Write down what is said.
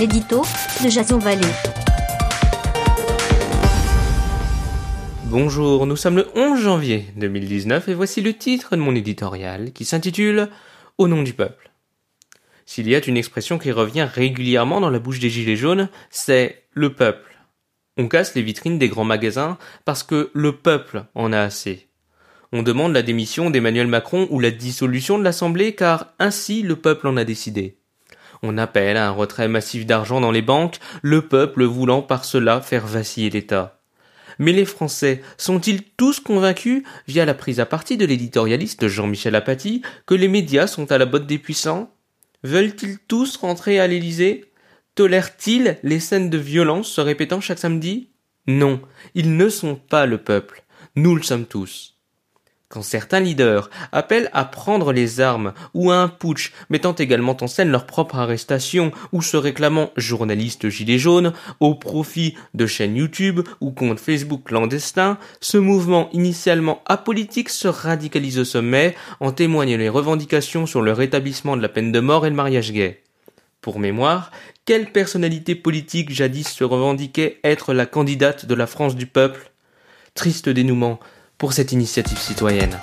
l'édito de Jason. Bonjour, nous sommes le 11 janvier 2019 et voici le titre de mon éditorial qui s'intitule Au nom du peuple. S'il y a une expression qui revient régulièrement dans la bouche des gilets jaunes, c'est le peuple. On casse les vitrines des grands magasins parce que le peuple en a assez. On demande la démission d'Emmanuel Macron ou la dissolution de l'Assemblée car ainsi le peuple en a décidé. On appelle à un retrait massif d'argent dans les banques, le peuple voulant par cela faire vaciller l'État. Mais les Français sont-ils tous convaincus, via la prise à partie de l'éditorialiste Jean-Michel Apathy, que les médias sont à la botte des puissants? Veulent-ils tous rentrer à l'Élysée? Tolèrent-ils les scènes de violence se répétant chaque samedi? Non, ils ne sont pas le peuple. Nous le sommes tous. Quand certains leaders appellent à prendre les armes ou à un putsch mettant également en scène leur propre arrestation ou se réclamant journalistes gilets jaunes au profit de chaînes YouTube ou comptes Facebook clandestins, ce mouvement initialement apolitique se radicalise au sommet, en témoignent les revendications sur le rétablissement de la peine de mort et le mariage gay. Pour mémoire, quelle personnalité politique jadis se revendiquait être la candidate de la France du peuple? Triste dénouement, pour cette initiative citoyenne.